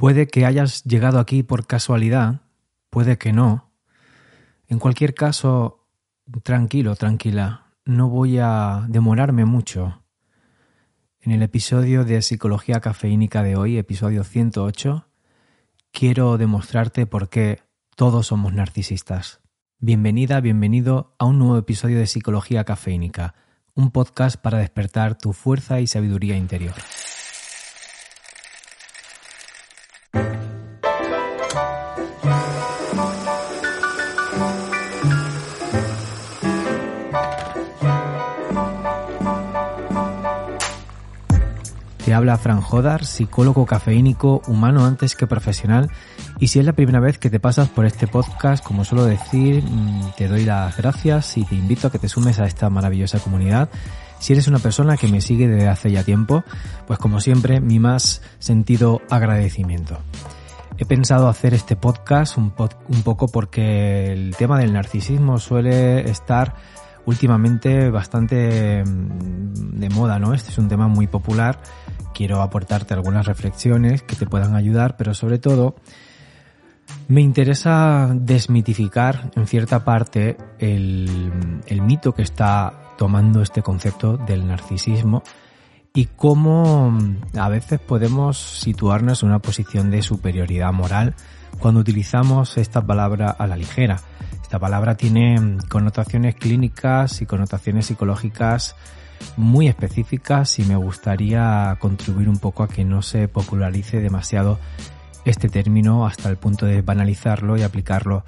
Puede que hayas llegado aquí por casualidad, puede que no. En cualquier caso, tranquilo, tranquila, no voy a demorarme mucho. En el episodio de Psicología Cafeínica de hoy, episodio 108, quiero demostrarte por qué todos somos narcisistas. Bienvenida, bienvenido a un nuevo episodio de Psicología Cafeínica, un podcast para despertar tu fuerza y sabiduría interior. Habla Fran Jodar, psicólogo cafeínico, humano antes que profesional. Y si es la primera vez que te pasas por este podcast, como suelo decir, mm, te doy las gracias y te invito a que te sumes a esta maravillosa comunidad. Si eres una persona que me sigue desde hace ya tiempo, pues como siempre, mi más sentido agradecimiento. He pensado hacer este podcast un poco porque el tema del narcisismo suele estar últimamente bastante mm, de moda, ¿no? Este es un tema muy popular quiero aportarte algunas reflexiones que te puedan ayudar, pero sobre todo me interesa desmitificar en cierta parte el, mito que está tomando este concepto del narcisismo y cómo a veces podemos situarnos en una posición de superioridad moral cuando utilizamos esta palabra a la ligera. Esta palabra tiene connotaciones clínicas y connotaciones psicológicas muy específicas y me gustaría contribuir un poco a que no se popularice demasiado este término hasta el punto de banalizarlo y aplicarlo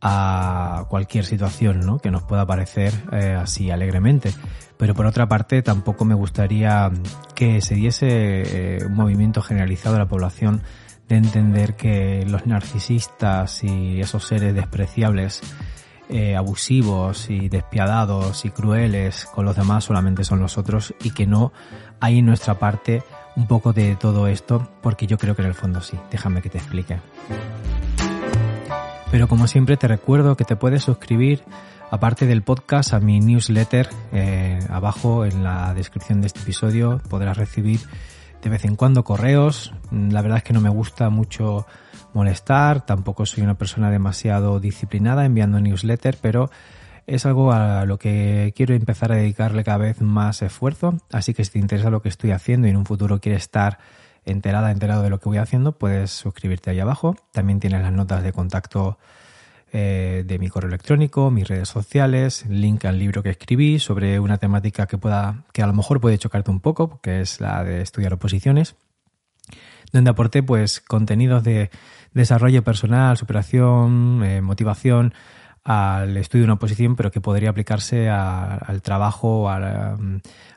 a cualquier situación ¿no? que nos pueda parecer eh, así alegremente. Pero por otra parte tampoco me gustaría que se diese eh, un movimiento generalizado de la población de entender que los narcisistas y esos seres despreciables eh, abusivos y despiadados y crueles con los demás solamente son los otros y que no hay en nuestra parte un poco de todo esto porque yo creo que en el fondo sí. Déjame que te explique. Pero como siempre te recuerdo que te puedes suscribir aparte del podcast a mi newsletter. Eh, abajo en la descripción de este episodio podrás recibir de vez en cuando correos. La verdad es que no me gusta mucho molestar, tampoco soy una persona demasiado disciplinada enviando newsletter, pero es algo a lo que quiero empezar a dedicarle cada vez más esfuerzo, así que si te interesa lo que estoy haciendo y en un futuro quieres estar enterada, enterado de lo que voy haciendo, puedes suscribirte ahí abajo. También tienes las notas de contacto eh, de mi correo electrónico, mis redes sociales, link al libro que escribí sobre una temática que pueda, que a lo mejor puede chocarte un poco, que es la de estudiar oposiciones, donde aporté pues contenidos de desarrollo personal, superación, eh, motivación al estudio de una oposición, pero que podría aplicarse al trabajo, a,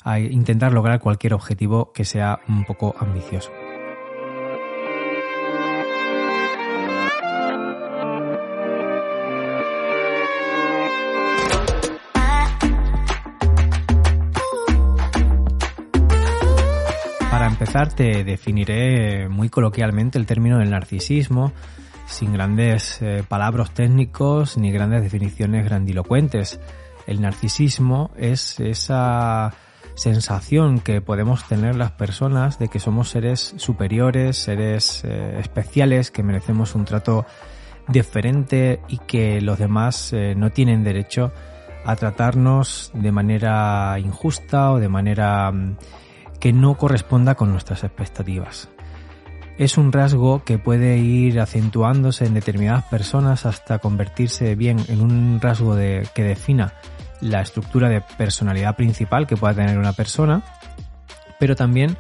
a intentar lograr cualquier objetivo que sea un poco ambicioso. Empezar te definiré muy coloquialmente el término del narcisismo, sin grandes eh, palabras técnicos ni grandes definiciones grandilocuentes. El narcisismo es esa sensación que podemos tener las personas de que somos seres superiores, seres eh, especiales, que merecemos un trato diferente y que los demás eh, no tienen derecho a tratarnos de manera injusta o de manera mm, que no corresponda con nuestras expectativas. Es un rasgo que puede ir acentuándose en determinadas personas hasta convertirse bien en un rasgo que defina la estructura de personalidad principal que pueda tener una persona, pero también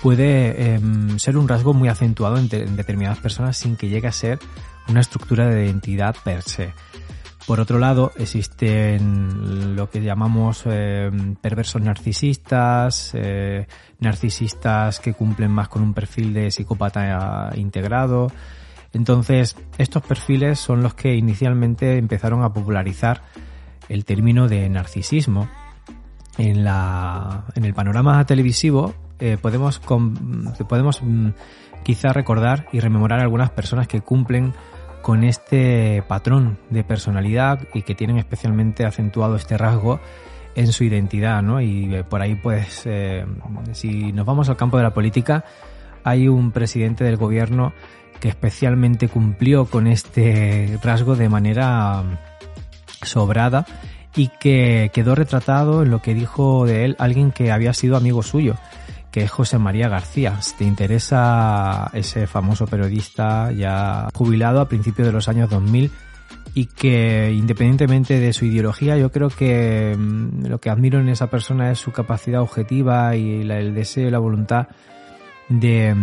puede em, ser un rasgo muy acentuado en, en, determinadas personas sin que llegue a ser una estructura de identidad per se. Por otro lado, existen lo que llamamos eh, perversos narcisistas, eh, narcisistas que cumplen más con un perfil de psicópata integrado. Entonces, estos perfiles son los que inicialmente empezaron a popularizar el término de narcisismo. En, la, en el panorama televisivo eh, podemos, podemos mm, quizá recordar y rememorar algunas personas que cumplen con este patrón de personalidad y que tienen especialmente acentuado este rasgo en su identidad, ¿no? Y eh, por ahí, pues, eh, si nos vamos al campo de la política, hay un presidente del gobierno que especialmente cumplió con este rasgo de manera sobrada y que quedó retratado en lo que dijo de él alguien que había sido amigo suyo que es José María García. Te interesa ese famoso periodista ya jubilado a principios de los años 2000 y que independientemente de su ideología, yo creo que mm, lo que admiro en esa persona es su capacidad objetiva y el deseo y la voluntad de,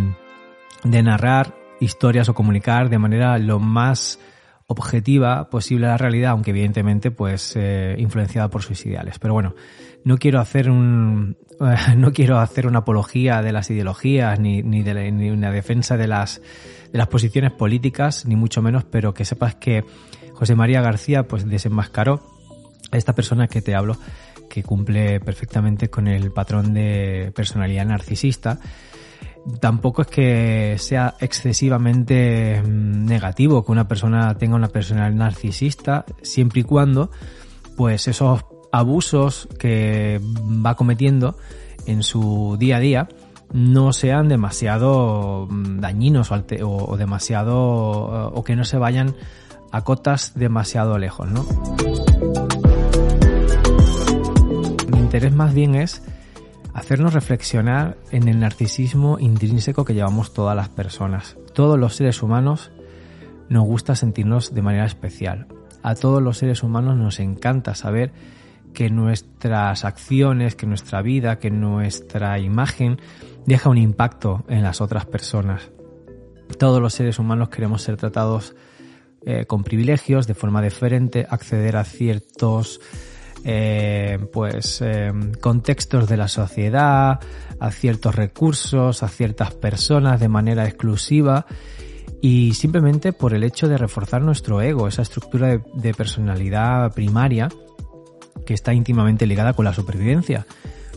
de narrar historias o comunicar de manera lo más objetiva posible a la realidad, aunque evidentemente pues eh, influenciada por sus ideales. Pero bueno, no quiero hacer un no quiero hacer una apología de las ideologías ni, ni de ni una defensa de las de las posiciones políticas, ni mucho menos, pero que sepas que José María García pues desenmascaró a esta persona que te hablo que cumple perfectamente con el patrón de personalidad narcisista. Tampoco es que sea excesivamente mm, negativo que una persona tenga una personalidad narcisista, siempre y cuando, pues esos abusos que va cometiendo en su día a día no sean demasiado mm, dañinos o, demasiado o que no se vayan a cotas demasiado lejos, ¿no? Mi interés más bien es hacernos reflexionar en el narcisismo intrínseco que llevamos todas las personas. Todos los seres humanos nos gusta sentirnos de manera especial. A todos los seres humanos nos encanta saber que nuestras acciones, que nuestra vida, que nuestra imagen deja un impacto en las otras personas. Todos los seres humanos queremos ser tratados eh, con privilegios, de forma diferente, acceder a ciertos eh, pues eh, contextos de la sociedad, a ciertos recursos, a ciertas personas de manera exclusiva y simplemente por el hecho de reforzar nuestro ego, esa estructura de, personalidad primaria que está íntimamente ligada con la supervivencia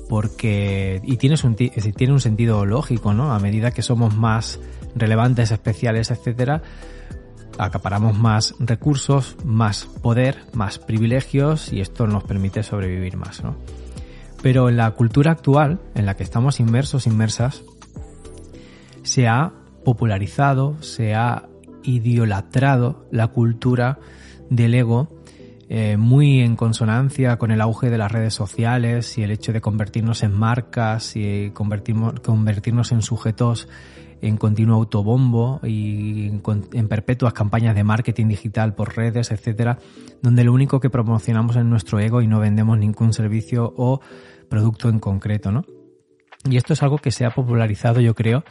porque y tiene un, sentido lógico, ¿no? A medida que somos más relevantes, especiales, etcétera, acaparamos más recursos, más poder, más privilegios y esto nos permite sobrevivir más, ¿no? Pero en la cultura actual, en la que estamos inmersos, inmersas, se ha popularizado, se ha idolatrado la cultura del ego eh, muy en consonancia con el auge de las redes sociales y el hecho de convertirnos en marcas y convertirnos en sujetos en continuo autobombo y en, perpetuas campañas de marketing digital por redes, etcétera, donde lo único que promocionamos es nuestro ego y no vendemos ningún servicio o producto en concreto, ¿no? Y esto es algo que se ha popularizado, yo creo,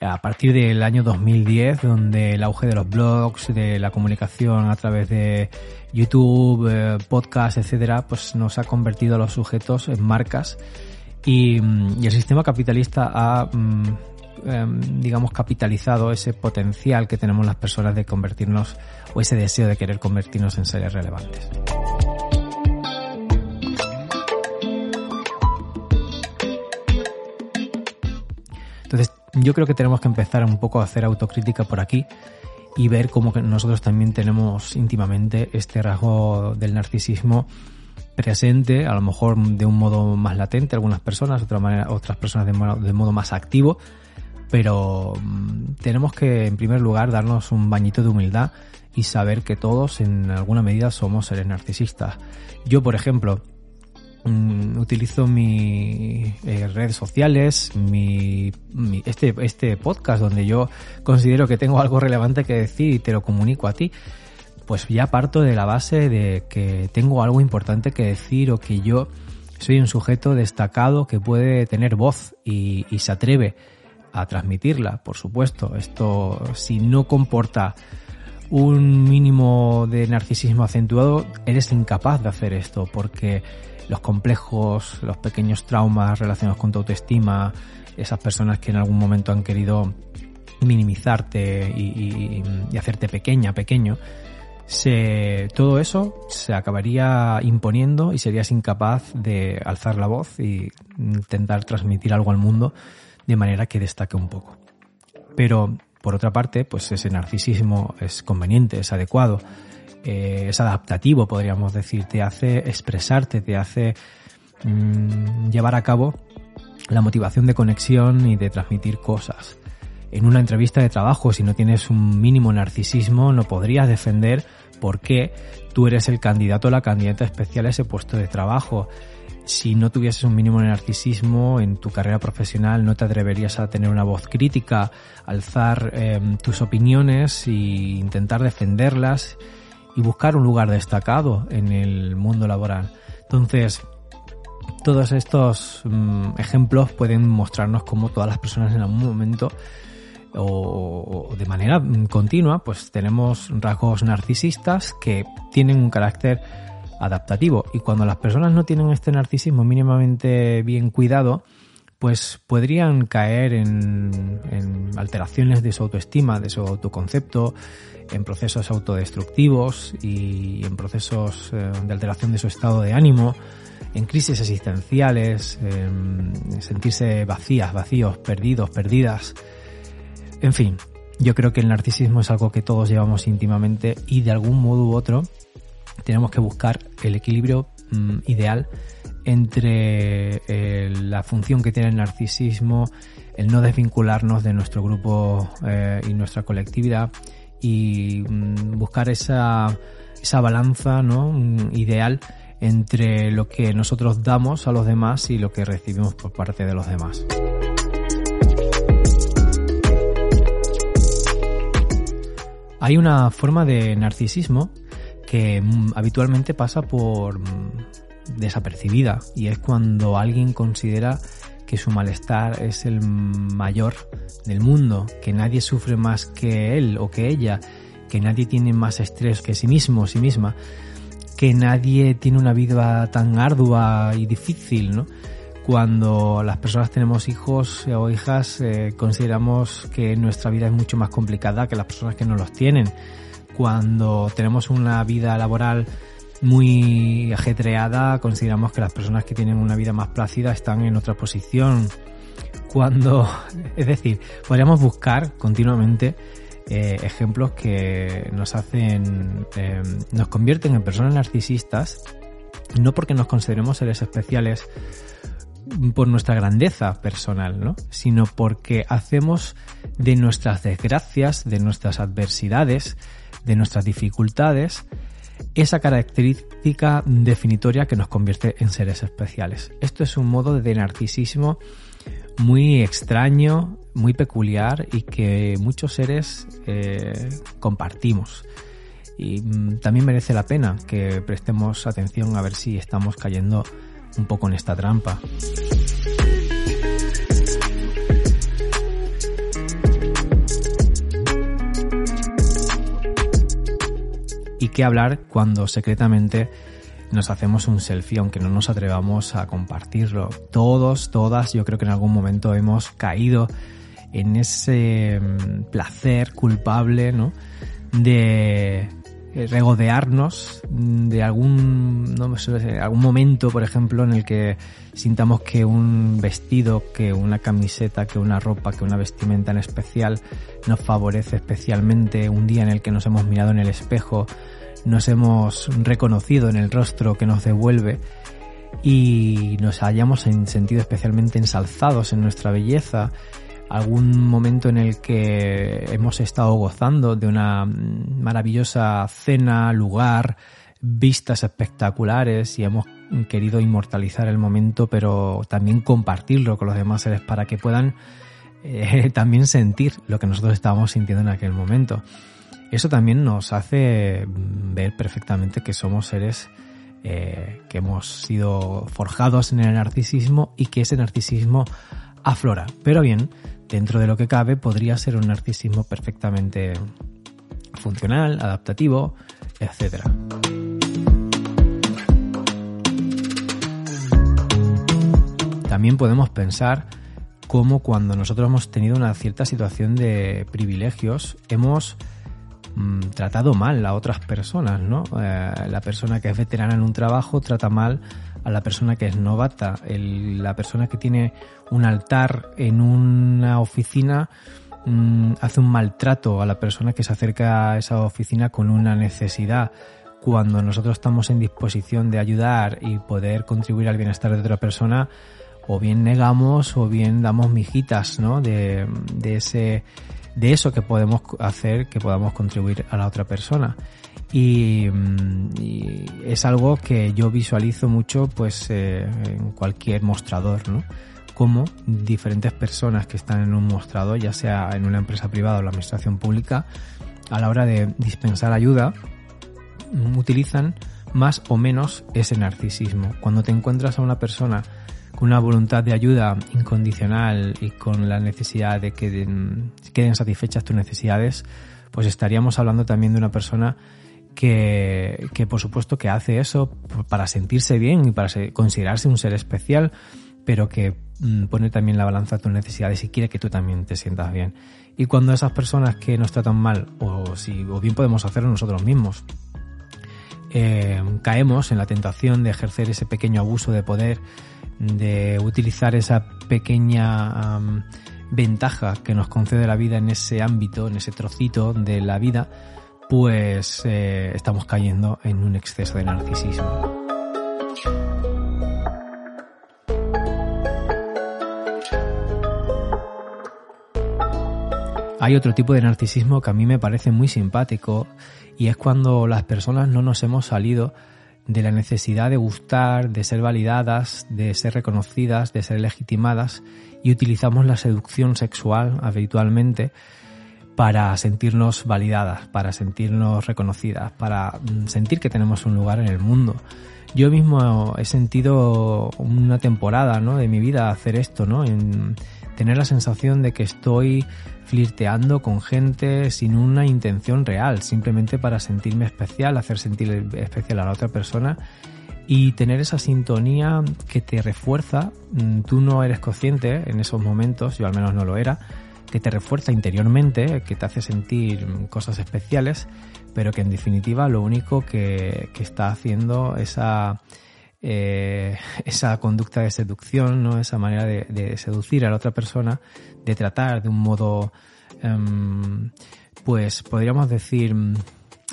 a partir del año 2010, donde el auge de los blogs, de la comunicación a través de YouTube, eh, podcast, etcétera, pues nos ha convertido a los sujetos en marcas y, el sistema capitalista ha mm, Em, digamos, capitalizado ese potencial que tenemos las personas de convertirnos, o ese deseo de querer convertirnos en seres relevantes. Entonces, yo creo que tenemos que empezar un poco a hacer autocrítica por aquí y ver cómo nosotros también tenemos íntimamente este rasgo del narcisismo presente, a lo mejor de un modo más latente, algunas personas, otra manera, otras personas de de modo más activo, pero mm, tenemos que en primer lugar darnos un bañito de humildad y saber que todos en alguna medida somos seres narcisistas. Yo, por ejemplo, mm, utilizo mis eh, redes sociales, mi, este, este podcast donde yo considero que tengo algo relevante que decir y te lo comunico a ti, pues ya parto de la base de que tengo algo importante que decir o que yo soy un sujeto destacado que puede tener voz y se atreve a transmitirla, por supuesto. Esto, si no comporta un mínimo de narcisismo acentuado, eres incapaz de hacer esto porque los complejos, los pequeños traumas relacionados con tu autoestima, esas personas que en algún momento han querido minimizarte y, hacerte pequeña, pequeño, se, todo eso se acabaría imponiendo y serías incapaz de alzar la voz y intentar transmitir algo al mundo de manera que destaque un poco. Pero, por otra parte, pues ese narcisismo es conveniente, es adecuado, eh, es adaptativo, podríamos decir, te hace expresarte, te hace mm, llevar a cabo la motivación de conexión y de transmitir cosas. En una entrevista de trabajo, si no tienes un mínimo narcisismo, no podrías defender por qué tú eres el candidato o la candidata especial a ese puesto de trabajo. Si no tuvieses un mínimo de narcisismo en tu carrera profesional, no te atreverías a tener una voz crítica, alzar em, tus opiniones e intentar defenderlas y buscar un lugar destacado en el mundo laboral. Entonces, todos estos mm, ejemplos pueden mostrarnos cómo todas las personas en algún momento o, de manera continua, pues tenemos rasgos narcisistas que tienen un carácter adaptativo. Y cuando las personas no tienen este narcisismo mínimamente bien cuidado, pues podrían caer en, alteraciones de su autoestima, de su autoconcepto, en procesos autodestructivos y en procesos eh, de alteración de su estado de ánimo, en crisis existenciales, en sentirse vacías, vacíos, perdidos, perdidas. En fin, yo creo que el narcisismo es algo que todos llevamos íntimamente y de algún modo u otro tenemos que buscar el equilibrio mm, ideal entre eh, la función que tiene el narcisismo, el no desvincularnos de nuestro grupo eh, y nuestra colectividad y mm, buscar esa, esa balanza ¿no? Mm, ideal entre lo que nosotros damos a los demás y lo que recibimos por parte de los demás. Hay una forma de narcisismo que mm, habitualmente pasa por mm, desapercibida y es cuando alguien considera que su malestar es el mayor del mundo, que nadie sufre más que él o que ella, que nadie tiene más estrés que sí mismo o sí misma que nadie tiene una vida tan ardua y difícil, ¿no? Cuando las personas tenemos hijos o hijas, eh, consideramos que nuestra vida es mucho más complicada que las personas que no los tienen. Cuando tenemos una vida laboral muy ajetreada, consideramos que las personas que tienen una vida más plácida están en otra posición. Cuando, es decir, podríamos buscar continuamente eh, ejemplos que nos hacen, eh, nos convierten en personas narcisistas, no porque nos consideremos seres especiales por nuestra grandeza personal, ¿no? sino porque hacemos de nuestras desgracias, de nuestras adversidades, de nuestras dificultades, esa característica definitoria que nos convierte en seres especiales. Esto es un modo de narcisismo muy extraño, muy peculiar y que muchos seres eh, compartimos. Y mm, también merece la pena que prestemos atención a ver si estamos cayendo un poco en esta trampa. Y qué hablar cuando secretamente nos hacemos un selfie aunque no nos atrevamos a compartirlo. Todos, todas, yo creo que en algún momento hemos caído en ese mm, placer culpable, ¿no? De regodearnos de algún, no sé, algún momento, por ejemplo, en el que sintamos que un vestido, que una camiseta, que una ropa, que una vestimenta en especial nos favorece especialmente, un día en el que nos hemos mirado en el espejo, nos hemos reconocido en el rostro que nos devuelve y nos hayamos sentido especialmente ensalzados en nuestra belleza, algún momento en el que hemos estado gozando de una maravillosa cena, lugar, vistas espectaculares y hemos querido inmortalizar el momento, pero también compartirlo con los demás seres para que puedan eh, también sentir lo que nosotros estábamos sintiendo en aquel momento. Eso también nos hace ver perfectamente que somos seres eh, que hemos sido forjados en el narcisismo y que ese narcisismo aflora. Pero bien, dentro de lo que cabe podría ser un narcisismo perfectamente funcional, adaptativo, etc. También podemos pensar cómo cuando nosotros hemos tenido una cierta situación de privilegios, hemos mm, tratado mal a otras personas, ¿no? Eh, la persona que es veterana en un trabajo trata mal a la persona que es novata, la persona que tiene un altar en una oficina mm, hace un maltrato a la persona que se acerca a esa oficina con una necesidad. Cuando nosotros estamos en disposición de ayudar y poder contribuir al bienestar de otra persona, o bien negamos o bien damos mijitas, ¿no? De, de ese, de eso que podemos hacer, que podamos contribuir a la otra persona. Y, es algo que yo visualizo mucho pues eh, en cualquier mostrador, ¿no? Como diferentes personas que están en un mostrador, ya sea en una empresa privada o la administración pública, a la hora de dispensar ayuda, utilizan más o menos ese narcisismo. Cuando te encuentras a una persona con una voluntad de ayuda incondicional y con la necesidad de que queden satisfechas tus necesidades, pues estaríamos hablando también de una persona que, que por supuesto que hace eso para sentirse bien y para considerarse un ser especial, pero que mm, pone también la balanza a tus necesidades y quiere que tú también te sientas bien. Y cuando esas personas que nos tratan mal, o si, o bien podemos hacerlo nosotros mismos, eh, caemos en la tentación de ejercer ese pequeño abuso de poder, de utilizar esa pequeña ventaja que nos concede la vida en ese ámbito, en ese trocito de la vida, pues eh, estamos cayendo en un exceso de narcisismo. Hay otro tipo de narcisismo que a mí me parece muy simpático y es cuando las personas no nos hemos salido de la necesidad de gustar, de ser validadas, de ser reconocidas, de ser legitimadas y utilizamos la seducción sexual habitualmente para sentirnos validadas, para sentirnos reconocidas, para mm, sentir que tenemos un lugar en el mundo. Yo mismo he sentido una temporada ¿no? de mi vida hacer esto, ¿no? En tener la sensación de que estoy flirteando con gente sin una intención real, simplemente para sentirme especial, hacer sentir especial a la otra persona y tener esa sintonía que te refuerza. Mm, tú no eres consciente en esos momentos, yo al menos no lo era, que te refuerza interiormente, que te hace sentir cosas especiales, pero que en definitiva lo único que, está haciendo esa, eh, esa conducta de seducción, ¿no? esa manera de, seducir a la otra persona, de tratar de un modo, em, pues podríamos decir,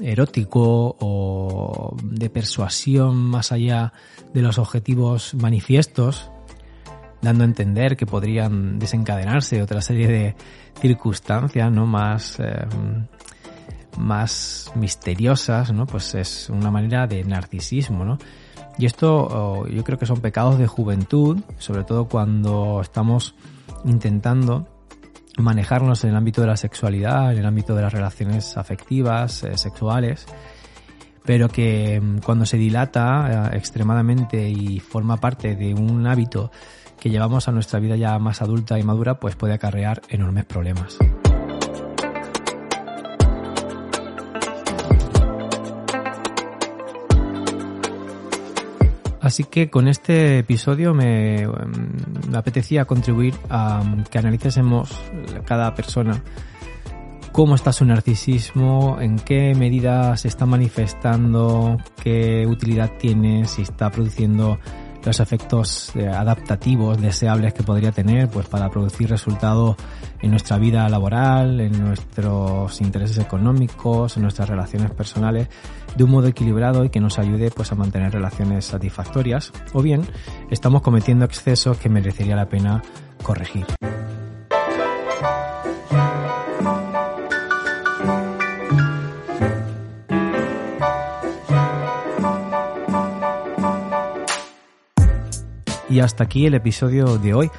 erótico o de persuasión más allá de los objetivos manifiestos, dando a entender que podrían desencadenarse otra serie de circunstancias no más eh, más misteriosas no pues es una manera de narcisismo no y esto oh, yo creo que son pecados de juventud sobre todo cuando estamos intentando manejarnos en el ámbito de la sexualidad en el ámbito de las relaciones afectivas eh, sexuales pero que mm, cuando se dilata eh, extremadamente y forma parte de un hábito que llevamos a nuestra vida ya más adulta y madura, pues puede acarrear enormes problemas. Así que con este episodio me, me, apetecía contribuir a que analicésemos cada persona cómo está su narcisismo, en qué medida se está manifestando, qué utilidad tiene, si está produciendo los efectos eh, adaptativos deseables que podría tener pues para producir resultados en nuestra vida laboral, en nuestros intereses económicos, en nuestras relaciones personales de un modo equilibrado y que nos ayude pues a mantener relaciones satisfactorias o bien estamos cometiendo excesos que merecería la pena corregir. Y hasta aquí el episodio de hoy.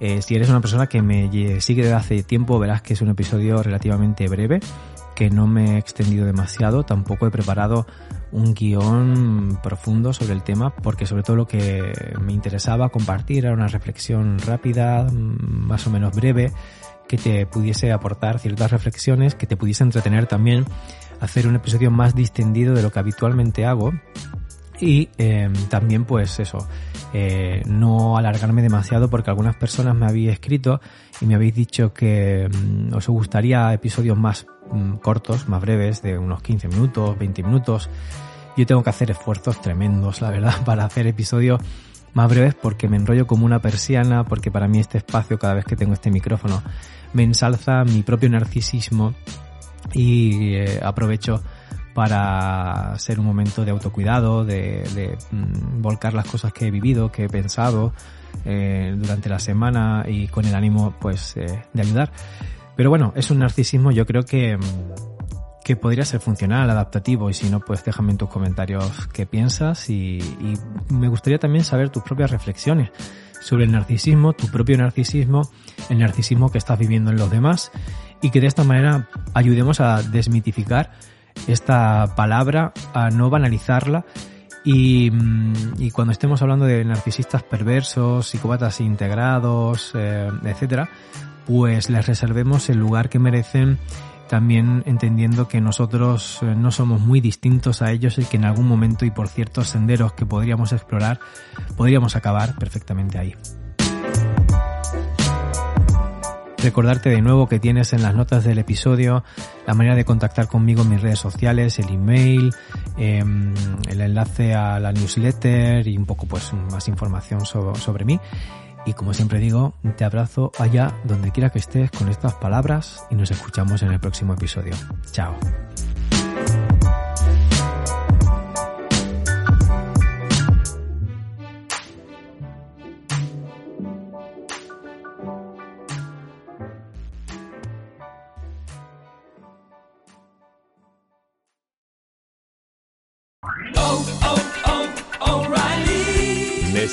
Eh, si eres una persona que me sigue desde hace tiempo, verás que es un episodio relativamente breve, que no me he extendido demasiado, tampoco he preparado un guion profundo sobre el tema, porque sobre todo lo que me interesaba compartir era una reflexión rápida, mm, más o menos breve, que te pudiese aportar ciertas reflexiones, que te pudiese entretener también, hacer un episodio más distendido de lo que habitualmente hago y em, también pues eso, eh, no alargarme demasiado porque algunas personas me habéis escrito y me habéis dicho que mm, os gustaría episodios más mm, cortos, más breves, de unos 15 minutos, 20 minutos. Yo tengo que hacer esfuerzos tremendos, la verdad, para hacer episodios más breves porque me enrollo como una persiana, porque para mí este espacio, cada vez que tengo este micrófono, me ensalza mi propio narcisismo y eh, aprovecho para ser un momento de autocuidado, de, mm, volcar las cosas que he vivido, que he pensado eh, durante la semana y con el ánimo pues eh, de ayudar. Pero bueno, es un narcisismo yo creo que, mm, que podría ser funcional, adaptativo y si no pues déjame en tus comentarios qué piensas y, y me gustaría también saber tus propias reflexiones sobre el narcisismo, tu propio narcisismo, el narcisismo que estás viviendo en los demás y que de esta manera ayudemos a desmitificar esta palabra, a no banalizarla y, mm, y, cuando estemos hablando de narcisistas perversos, psicópatas integrados, eh, etcétera, pues les reservemos el lugar que merecen, también entendiendo que nosotros eh, no somos muy distintos a ellos y que en algún momento y por ciertos senderos que podríamos explorar, podríamos acabar perfectamente ahí. Recordarte de nuevo que tienes en las notas del episodio la manera de contactar conmigo en mis redes sociales, el email, em, el enlace a la newsletter y un poco pues más información sobre mí. Y como siempre digo, te abrazo allá donde quiera que estés con estas palabras y nos escuchamos en el próximo episodio. Chao.